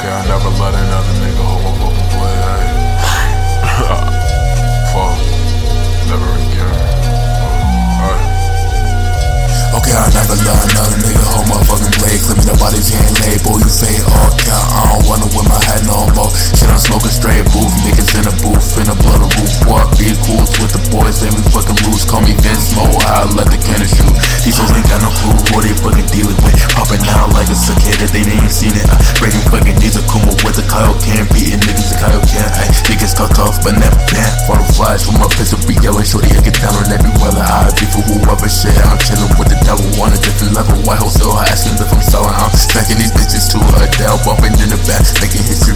Okay, I never let another nigga hold my fucking play. Fuck. Never again. Uh, hey. Okay, I never let another nigga hold my fucking blade. Clip me the body chain label. You say oh, all count. I don't wanna wear my hat no more. Shit, I'm smoking straight booth. Niggas in the booth, in the blood of roof. What? Be cool with the boys, they be fucking loose. Call me Vince Mo. I let the cannon cicada, they ain't seen it. I breaking fucking these a Kuma with the Kyle can. Beating niggas, the Kyle can. Ay, niggas talk tough, but never bad. The flash, from my pistol be yelling. Shorty, I get down on every weather. I be for whoever shit. I'm chilling with the devil on a different level. White hoes still asking if I'm selling. I'm stacking these bitches to a Adele, bumping in the back,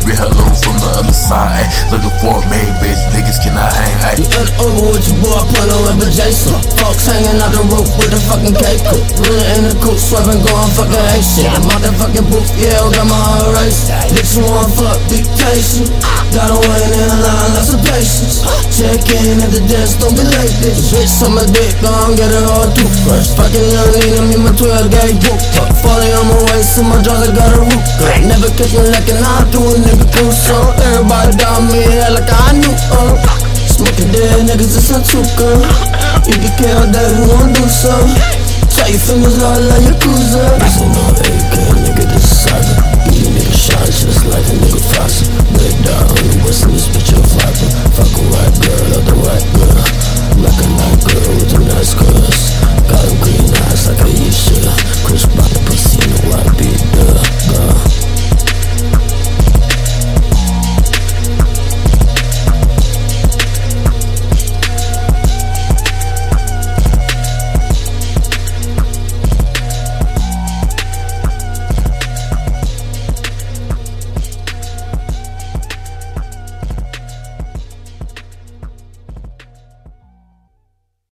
history. Hello from the other side. Ay, looking for a main bitch, niggas cannot hang. Ay. You been over with your boy, put on with Jason. Folks hanging out the roof with the fucking cake cook. Really in the coop, swerving, going fucking hate shit. I'm out the fucking booth, yeah, got my heart race. Bitch, you want fuck, be patient. Gotta wait in a line, lots of patience. Check in at the desk, don't be late, bitch. Bitch, on my dick, go and get it all toothbrush. Fucking young lean, me my 12 gauge book up. Rocks in my drawers, I got a root Never catch me lacking, I'm doing it because so Everybody down me like I knew, uh Smoking dead niggas, it's not too good You can count that who won't do so. Tie your fingers out like Yakuza Reason no AK, nigga, this is saga. You nigga shots, just like a nigga Foxy Break down, on the whistle, this bitch, you're flapping Fuck a white girl, out the white girl